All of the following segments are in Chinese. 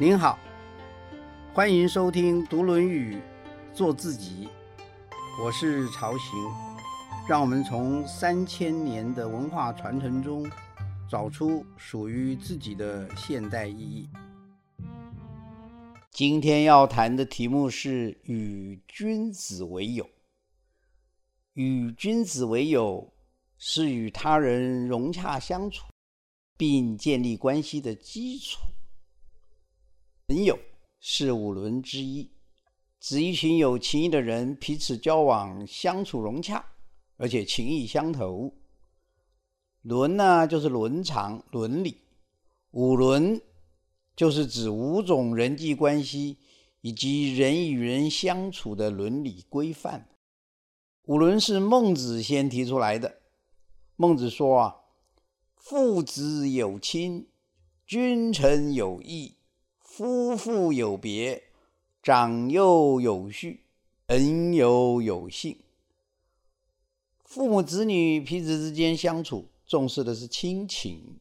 您好，欢迎收听《读论语》，做自己。我是曹行，让我们从三千年的文化传承中，找出属于自己的现代意义。今天要谈的题目是与君子为友。与君子为友，是与他人融洽相处，并建立关系的基础。朋友是五伦之一，指一群有情谊的人彼此交往、相处融洽，而且情谊相投。伦呢，就是伦常、伦理。五伦就是指五种人际关系以及人与人相处的伦理规范。五伦是孟子先提出来的。孟子说啊：“父子有亲，君臣有义。”夫妇有别，长幼有序，恩友有信。父母子女彼此之间相处，重视的是亲情。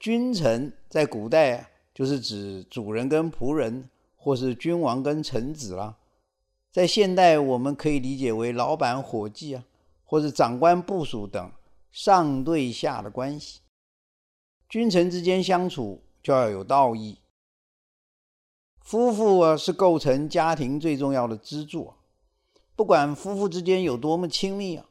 君臣在古代就是指主人跟仆人，或是君王跟臣子啦。在现代，我们可以理解为老板伙计啊，或是长官部属等上对下的关系。君臣之间相处。就要有道义。夫妇啊，是构成家庭最重要的支柱。不管夫妇之间有多么亲密啊，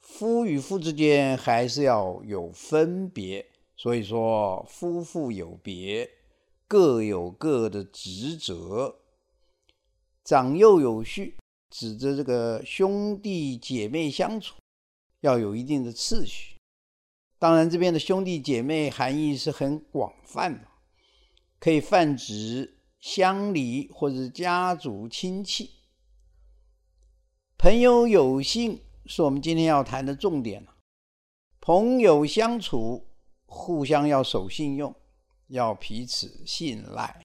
夫与夫之间还是要有分别。所以说，夫妇有别，各有各的职责。长幼有序，指着这个兄弟姐妹相处要有一定的次序。当然，这边的兄弟姐妹含义是很广泛的，可以泛指乡里或者家族亲戚。朋友有信是我们今天要谈的重点朋友相处，互相要守信用，要彼此信赖。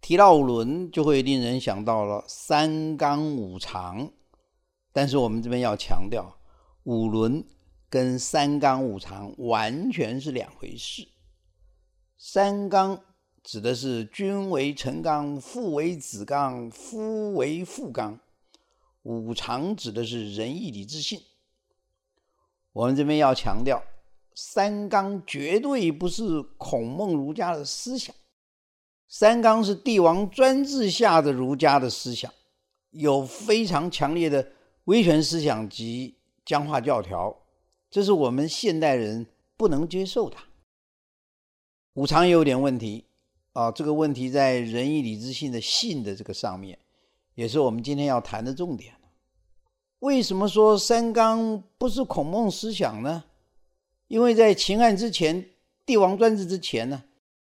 提到五伦，就会令人想到了三纲五常，但是我们这边要强调五伦。跟三纲五常完全是两回事。三纲指的是君为臣纲，父为子纲，夫为父纲；五常指的是仁义礼智信。我们这边要强调，三纲绝对不是孔孟儒家的思想，三纲是帝王专制下的儒家的思想，有非常强烈的威权思想及僵化教条。这是我们现代人不能接受的。五常也有点问题啊，这个问题在仁义礼智信的信的这个上面，也是我们今天要谈的重点。为什么说三纲不是孔孟思想呢？因为在秦汉之前，帝王专制之前呢，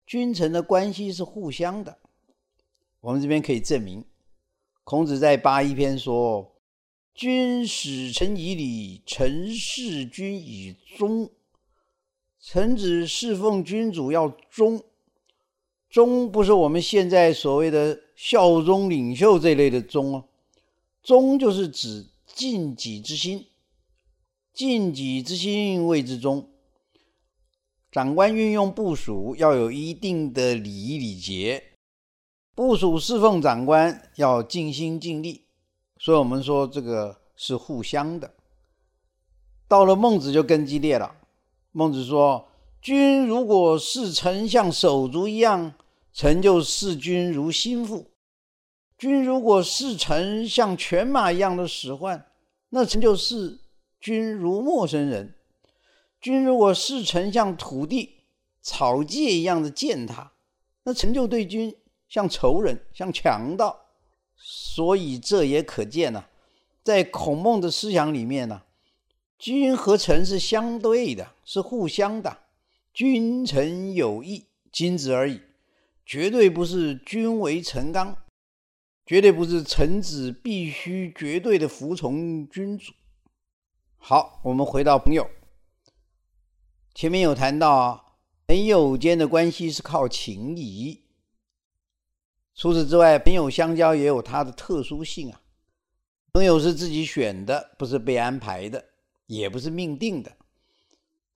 君臣的关系是互相的。我们这边可以证明，孔子在八一篇说。君使臣以礼，臣事君以忠。臣子侍奉君主要忠，忠不是我们现在所谓的效忠领袖这类的忠哦，忠就是指尽己之心，尽己之心谓之忠。长官运用部署要有一定的礼仪礼节，部署侍奉长官要尽心尽力。所以我们说这个是互相的。到了孟子就更激烈了。孟子说：“君如果视臣像手足一样，臣就视君如心腹；君如果视臣像犬马一样的使唤，那臣就视君如陌生人；君如果视臣像土地、草芥一样的践踏，那臣就对君像仇人、像强盗。”所以这也可见呢，在孔孟的思想里面呢，君和臣是相对的，是互相的。君臣有义，仅此而已，绝对不是君为臣纲，绝对不是臣子必须绝对的服从君主。好，我们回到朋友，前面有谈到朋友间的关系是靠情谊。除此之外，朋友相交也有它的特殊性啊。朋友是自己选的，不是被安排的，也不是命定的。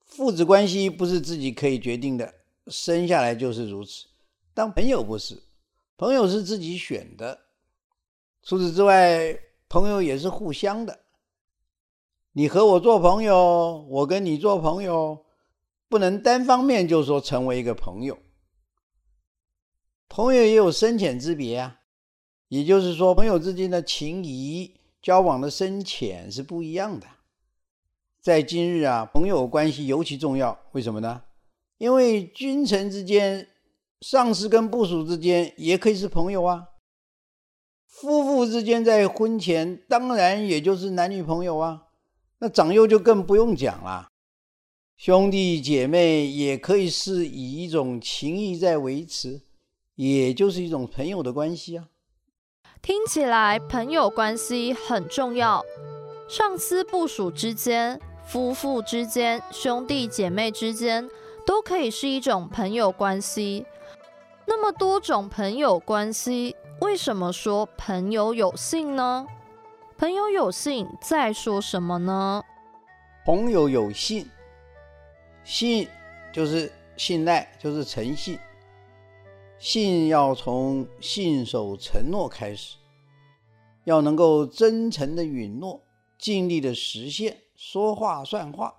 父子关系不是自己可以决定的，生下来就是如此。当朋友不是，朋友是自己选的。除此之外，朋友也是互相的。你和我做朋友，我跟你做朋友，不能单方面就说成为一个朋友。朋友也有深浅之别啊，也就是说，朋友之间的情谊、交往的深浅是不一样的。在今日啊，朋友关系尤其重要。为什么呢？因为君臣之间、上司跟部属之间也可以是朋友啊。夫妇之间在婚前当然也就是男女朋友啊。那长幼就更不用讲了，兄弟姐妹也可以是以一种情谊在维持，也就是一种朋友的关系啊。听起来朋友关系很重要，上司部属之间、夫妇之间、兄弟姐妹之间都可以是一种朋友关系。那么多种朋友关系，为什么说朋友有信呢？朋友有信在说什么呢？朋友有信，信就是信赖，就是诚信。信要从信守承诺开始，要能够真诚的允诺，尽力的实现，说话算话。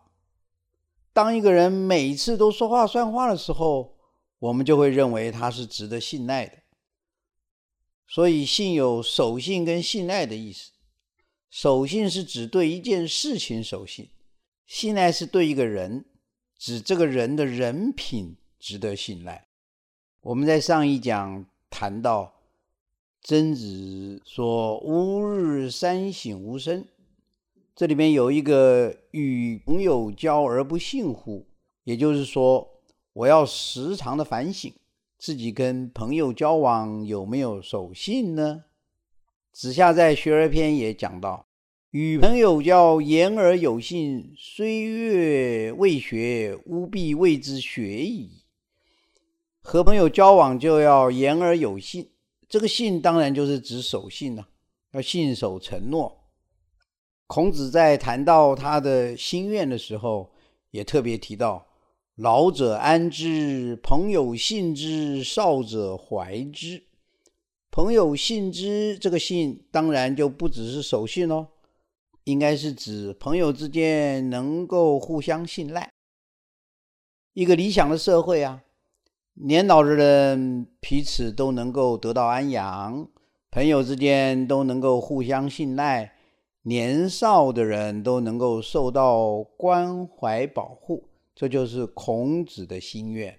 当一个人每次都说话算话的时候，我们就会认为他是值得信赖的。所以，信有守信跟信赖的意思。守信是指对一件事情守信，信赖是对一个人，指这个人的人品值得信赖。我们在上一讲谈到，曾子说“吾日三省吾身”，这里面有一个“与朋友交而不信乎”，也就是说，我要时常的反省自己跟朋友交往有没有守信呢？子夏在《学而篇》也讲到：“与朋友交，言而有信，虽悦未学，吾必谓之学矣。”和朋友交往就要言而有信，这个信当然就是指守信了，要信守承诺。孔子在谈到他的心愿的时候，也特别提到：“老者安之，朋友信之，少者怀之。”朋友信之，这个信当然就不只是守信喽，应该是指朋友之间能够互相信赖。一个理想的社会啊，年老的人彼此都能够得到安养，朋友之间都能够互相信赖，年少的人都能够受到关怀保护，这就是孔子的心愿。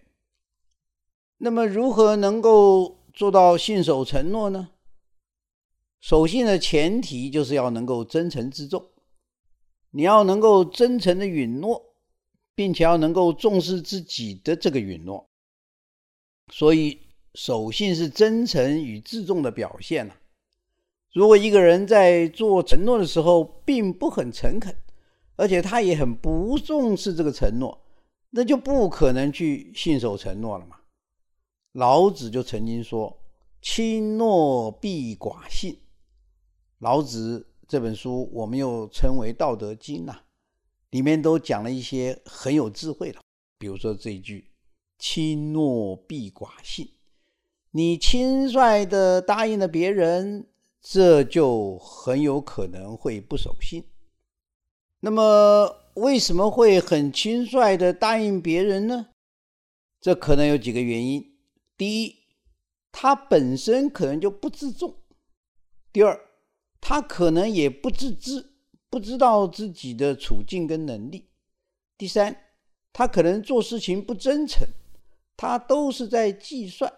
那么，如何能够？做到信守承诺呢？守信的前提就是要能够真诚自重，你要能够真诚的允诺，并且要能够重视自己的这个允诺。所以，守信是真诚与自重的表现呢。如果一个人在做承诺的时候并不很诚恳，而且他也很不重视这个承诺，那就不可能去信守承诺了嘛。老子就曾经说：“轻诺必寡信。”老子这本书我们又称为《道德经》呐，里面都讲了一些很有智慧的，比如说这一句：“轻诺必寡信。”你轻率的答应了别人，这就很有可能会不守信。那么为什么会很轻率的答应别人呢？这可能有几个原因。第一，他本身可能就不自重；第二，他可能也不自知，不知道自己的处境跟能力；第三，他可能做事情不真诚，他都是在计算，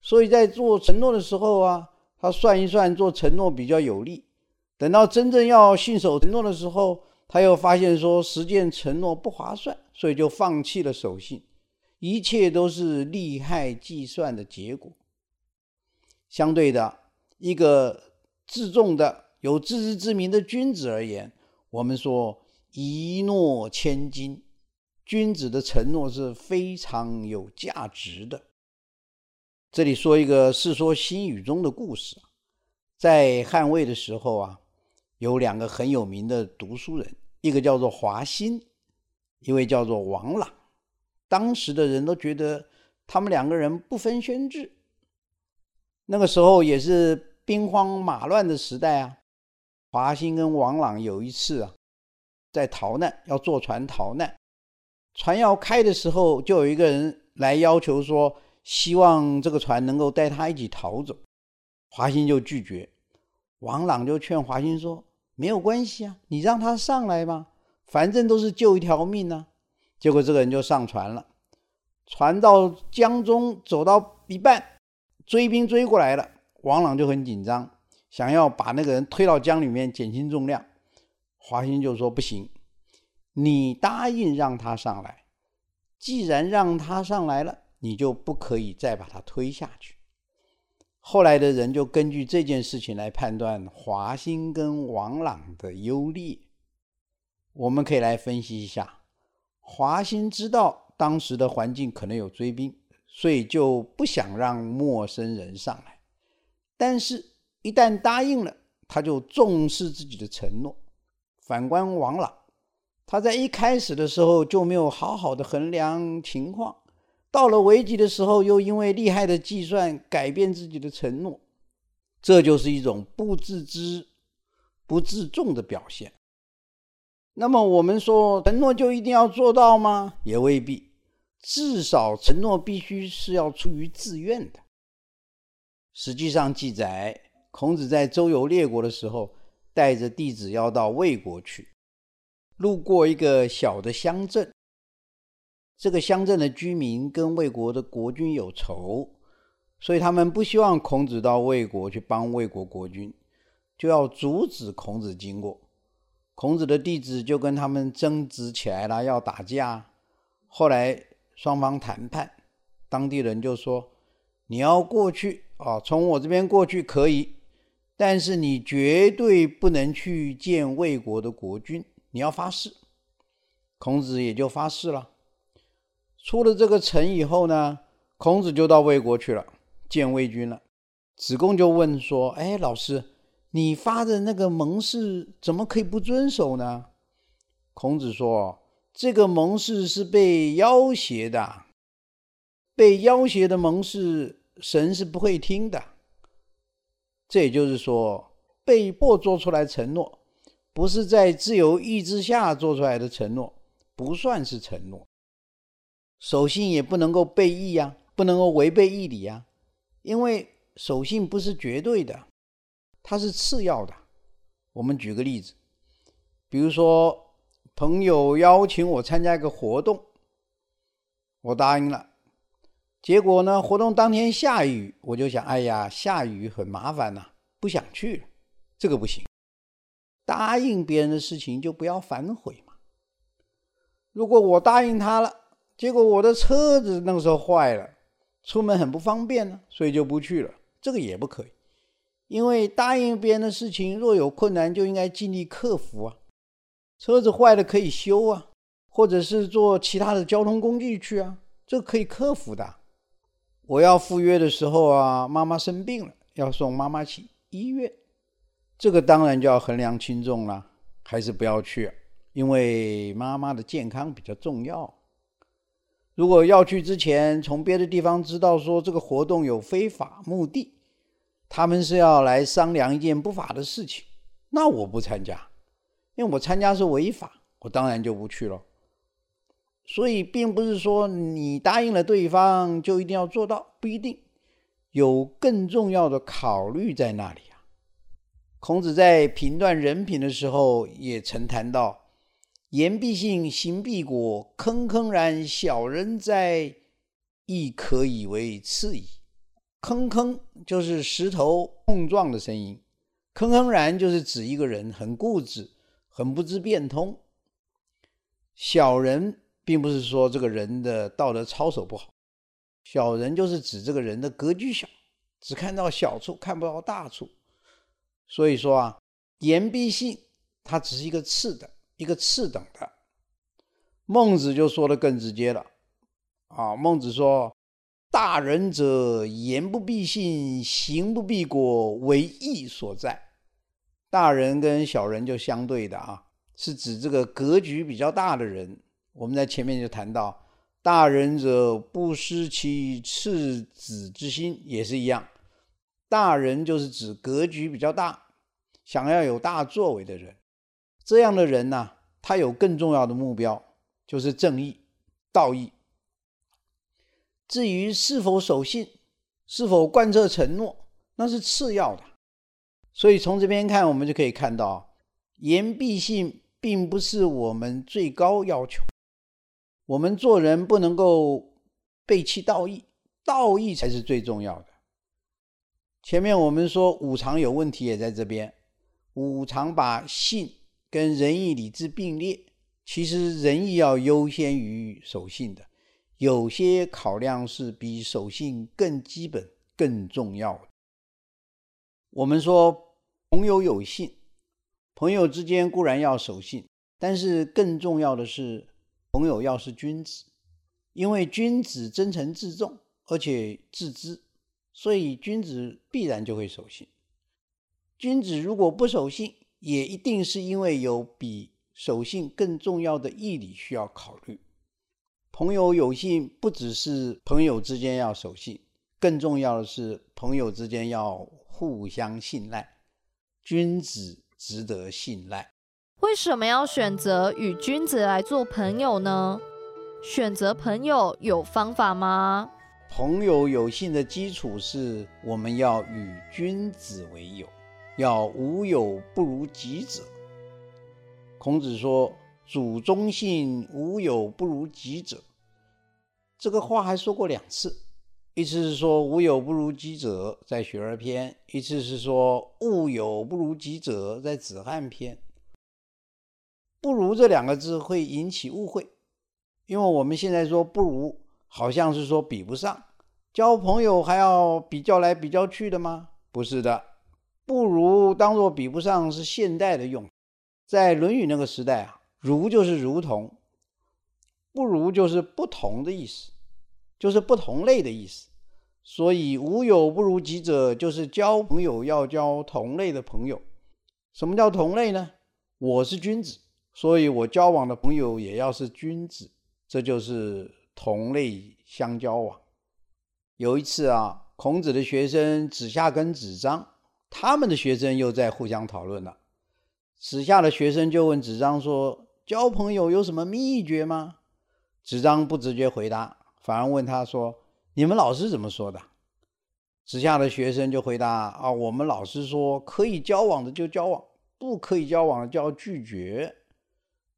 所以在做承诺的时候啊，他算一算做承诺比较有利，等到真正要信守承诺的时候，他又发现说实践承诺不划算，所以就放弃了守信。一切都是利害计算的结果。相对的，一个自重的、有自知之明的君子而言，我们说一诺千金，君子的承诺是非常有价值的。这里说一个《世说新语》中的故事，在汉魏的时候啊，有两个很有名的读书人，一个叫做华歆，一位叫做王朗。当时的人都觉得他们两个人不分轩轾。那个时候也是兵荒马乱的时代啊。华歆跟王朗有一次啊，在逃难，要坐船逃难。船要开的时候，就有一个人来要求说，希望这个船能够带他一起逃走。华歆就拒绝，王朗就劝华歆说：“没有关系啊，你让他上来吧，反正都是救一条命呢。”结果这个人就上船了。船到江中走到一半，追兵追过来了，王朗就很紧张，想要把那个人推到江里面减轻重量。华歆就说：“不行。”你答应让他上来，既然让他上来了，你就不可以再把他推下去。后来的人就根据这件事情来判断华歆跟王朗的优劣。我们可以来分析一下：华歆知道当时的环境可能有追兵，所以就不想让陌生人上来；但是，一旦答应了，他就重视自己的承诺。反观王朗。他在一开始的时候就没有好好的衡量情况，到了危急的时候又因为厉害的计算改变自己的承诺，这就是一种不自知、不自重的表现。那么我们说承诺就一定要做到吗？也未必，至少承诺必须是要出于自愿的。实际上记载，孔子在周游列国的时候，带着弟子要到魏国去。路过一个小的乡镇，这个乡镇的居民跟魏国的国君有仇，所以他们不希望孔子到魏国去帮魏国国君，就要阻止孔子经过。孔子的弟子就跟他们争执起来了，要打架。后来双方谈判，当地人就说：“你要过去啊，从我这边过去可以，但是你绝对不能去见魏国的国君。”你要发誓，孔子也就发誓了。出了这个城以后呢，孔子就到魏国去了，见魏君了。子贡就问说：“哎，老师，你发的那个盟誓怎么可以不遵守呢？”孔子说：“这个盟誓是被要挟的，被要挟的盟誓，神是不会听的。这也就是说，被迫做出来承诺。”不是在自由意志下做出来的承诺，不算是承诺。守信也不能够背义呀，不能够违背义理呀，因为守信不是绝对的，它是次要的。我们举个例子，比如说朋友邀请我参加一个活动，我答应了，结果呢，活动当天下雨，我就想，哎呀，下雨很麻烦呐，不想去了，这个不行。答应别人的事情就不要反悔嘛。如果我答应他了，结果我的车子那个时候坏了，出门很不方便呢，所以就不去了。这个也不可以，因为答应别人的事情，若有困难就应该尽力克服啊。车子坏了可以修啊，或者是坐其他的交通工具去啊，这可以克服的。我要赴约的时候啊，妈妈生病了，要送妈妈去医院。这个当然就要衡量轻重了，还是不要去，因为妈妈的健康比较重要。如果要去之前，从别的地方知道说这个活动有非法目的，他们是要来商量一件不法的事情，那我不参加，因为我参加是违法，我当然就不去了。所以，并不是说你答应了对方就一定要做到，不一定，有更重要的考虑在那里啊。孔子在评断人品的时候，也曾谈到：“言必信，行必果。坑坑然，小人哉！亦可以为次矣。”坑坑就是石头碰撞的声音，坑坑然就是指一个人很固执，很不知变通。小人并不是说这个人的道德操守不好，小人就是指这个人的格局小，只看到小处，看不到大处。所以说啊，言必信，它只是一个次的，一个次等的。孟子就说的更直接了啊，孟子说：“大人者，言不必信，行不必果，为义所在。”大人跟小人就相对的啊，是指这个格局比较大的人。我们在前面就谈到，大人者不失其赤子之心，也是一样。大人就是指格局比较大，想要有大作为的人。这样的人呢，他有更重要的目标，就是正义、道义。至于是否守信，是否贯彻承诺，那是次要的。所以从这边看，我们就可以看到，言必信并不是我们最高要求。我们做人不能够背弃道义，道义才是最重要的。前面我们说五常有问题，也在这边。五常把信跟仁义礼智并列，其实仁义要优先于守信的。有些考量是比守信更基本、更重要。我们说朋友有信，朋友之间固然要守信，但是更重要的是。朋友要是君子，因为君子真诚自重，而且自知，所以君子必然就会守信。君子如果不守信，也一定是因为有比守信更重要的义理需要考虑。朋友有信，不只是朋友之间要守信，更重要的是朋友之间要互相信赖。君子值得信赖。为什么要选择与君子来做朋友呢？选择朋友有方法吗？朋友有信的基础是我们要与君子为友，要无友不如己者。孔子说：“主忠信，无友不如己者。”这个话还说过两次，一次是说“无友不如己者”在《学而篇》，一次是说“物有不如己者”在《子罕篇》。不如这两个字会引起误会，因为我们现在说不如，好像是说比不上，交朋友还要比较来比较去的吗？不是的，不如当做比不上是现代的用，在《论语》那个时代啊，如就是如同，不如就是不同的意思，就是不同类的意思。所以无友不如己者，就是交朋友要交同类的朋友。什么叫同类呢？我是君子。所以我交往的朋友也要是君子，这就是同类相交往。有一次啊，孔子的学生子夏跟子张，他们的学生又在互相讨论了。子夏的学生就问子张说：“交朋友有什么秘诀吗？”子张不直接回答，反而问他说：“你们老师怎么说的？”子夏的学生就回答：“啊，我们老师说，可以交往的就交往，不可以交往的就要拒绝。”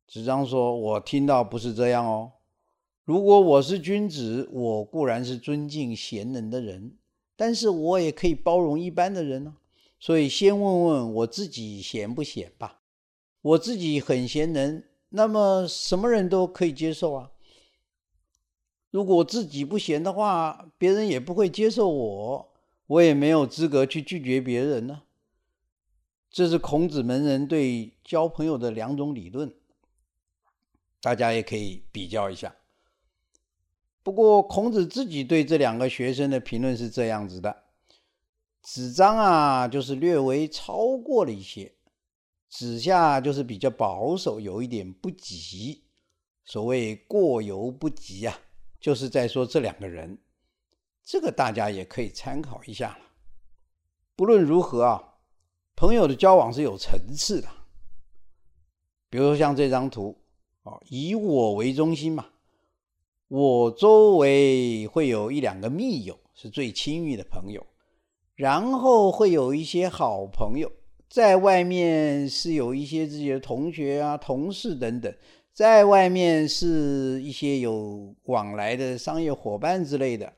子张说：“我听到不是这样哦。如果我是君子，我固然是尊敬贤能的人，但是我也可以包容一般的人呢。所以先问问我自己闲不闲吧。我自己很闲能，那么什么人都可以接受啊。如果自己不闲的话，别人也不会接受我，我也没有资格去拒绝别人呢。这是孔子门人对交朋友的两种理论。”大家也可以比较一下。不过孔子自己对这两个学生的评论是这样子的：子张啊，就是略微超过了一些；子夏就是比较保守，有一点不及。所谓过犹不及啊，就是在说这两个人。这个大家也可以参考一下。不论如何啊，朋友的交往是有层次的。比如说像这张图。哦，以我为中心嘛，我周围会有一两个密友，是最亲密的朋友，然后会有一些好朋友，在外面是有一些自己的同学啊、同事等等，在外面是一些有往来的商业伙伴之类的，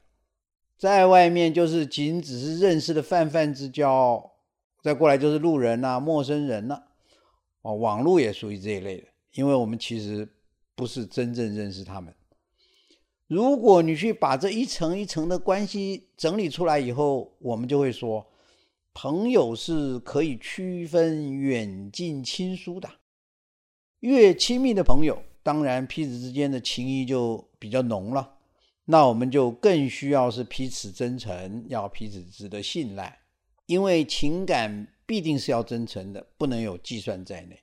在外面就是仅只是认识的泛泛之交，再过来就是路人呐、陌生人呐，哦，网络也属于这一类的。因为我们其实不是真正认识他们。如果你去把这一层一层的关系整理出来以后，我们就会说，朋友是可以区分远近亲疏的。越亲密的朋友，当然彼此之间的情谊就比较浓了。那我们就更需要是彼此真诚，要彼此值得信赖，因为情感必定是要真诚的，不能有计算在内。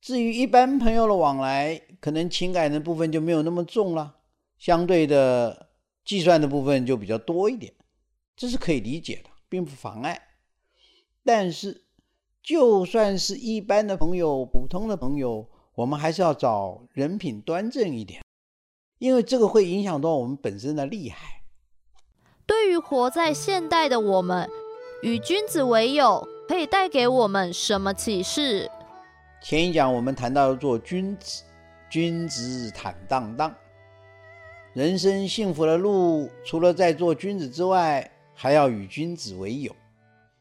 至于一般朋友的往来，可能情感的部分就没有那么重了。相对的计算的部分就比较多一点，这是可以理解的，并不妨碍。但是，就算是一般的朋友、普通的朋友，我们还是要找人品端正一点，因为这个会影响到我们本身的厉害。对于活在现代的我们，与君子为友可以带给我们什么启示？前一讲我们谈到做君子，君子坦荡荡。人生幸福的路，除了在做君子之外，还要与君子为友，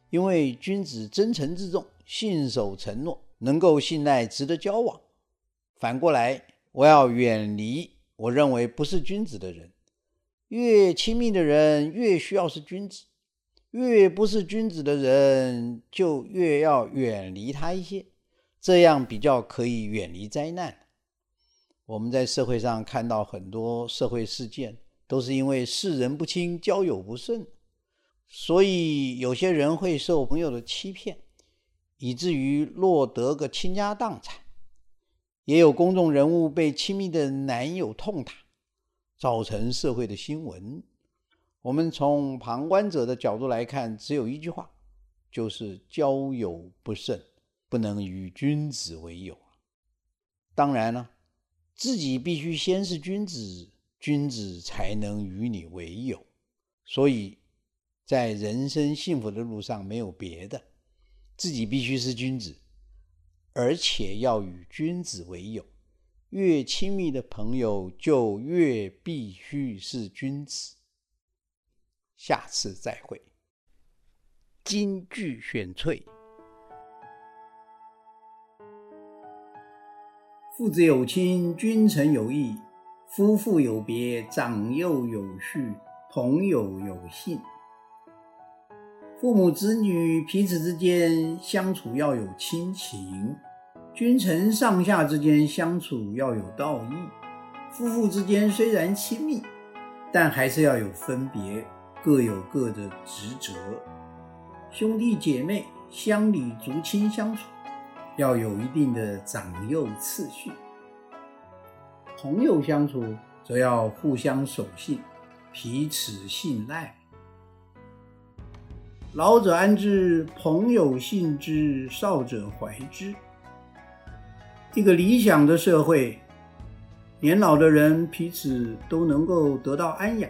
因为君子真诚自重，信守承诺，能够信赖，值得交往。反过来，我要远离我认为不是君子的人。越亲密的人，越需要是君子；越不是君子的人，就越要远离他一些，这样比较可以远离灾难。我们在社会上看到很多社会事件，都是因为世人不清、交友不慎，所以有些人会受朋友的欺骗，以至于落得个倾家荡产；也有公众人物被亲密的男友痛打，造成社会的新闻。我们从旁观者的角度来看，只有一句话，就是交友不慎，不能与君子为友。当然了。自己必须先是君子，君子才能与你为友。所以，在人生幸福的路上，没有别的，自己必须是君子，而且要与君子为友。越亲密的朋友，就越必须是君子。下次再会。金句选粹。父子有亲，君臣有义；夫妇有别，长幼有序；朋友有信。父母子女彼此之间相处要有亲情，君臣上下之间相处要有道义。夫妇之间虽然亲密，但还是要有分别，各有各的职责。兄弟姐妹乡里族亲相处。要有一定的长幼次序，朋友相处则要互相守信，彼此信赖。老者安之，朋友信之，少者怀之。一个理想的社会，年老的人彼此都能够得到安养，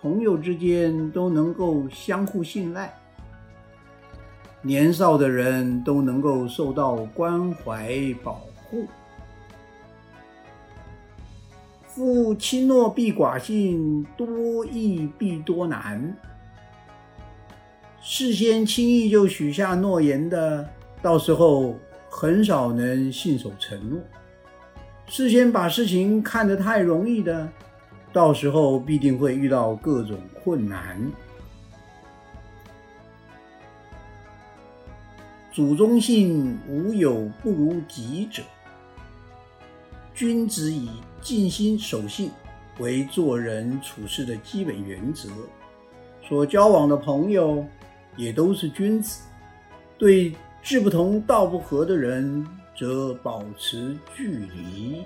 朋友之间都能够相互信赖。年少的人都能够受到关怀保护。夫轻诺必寡信，多易必多难。事先轻易就许下诺言的，到时候很少能信守承诺；事先把事情看得太容易的，到时候必定会遇到各种困难。祖宗信无有不如己者。君子以尽心守信为做人处事的基本原则，所交往的朋友也都是君子。对志不同道不合的人，则保持距离。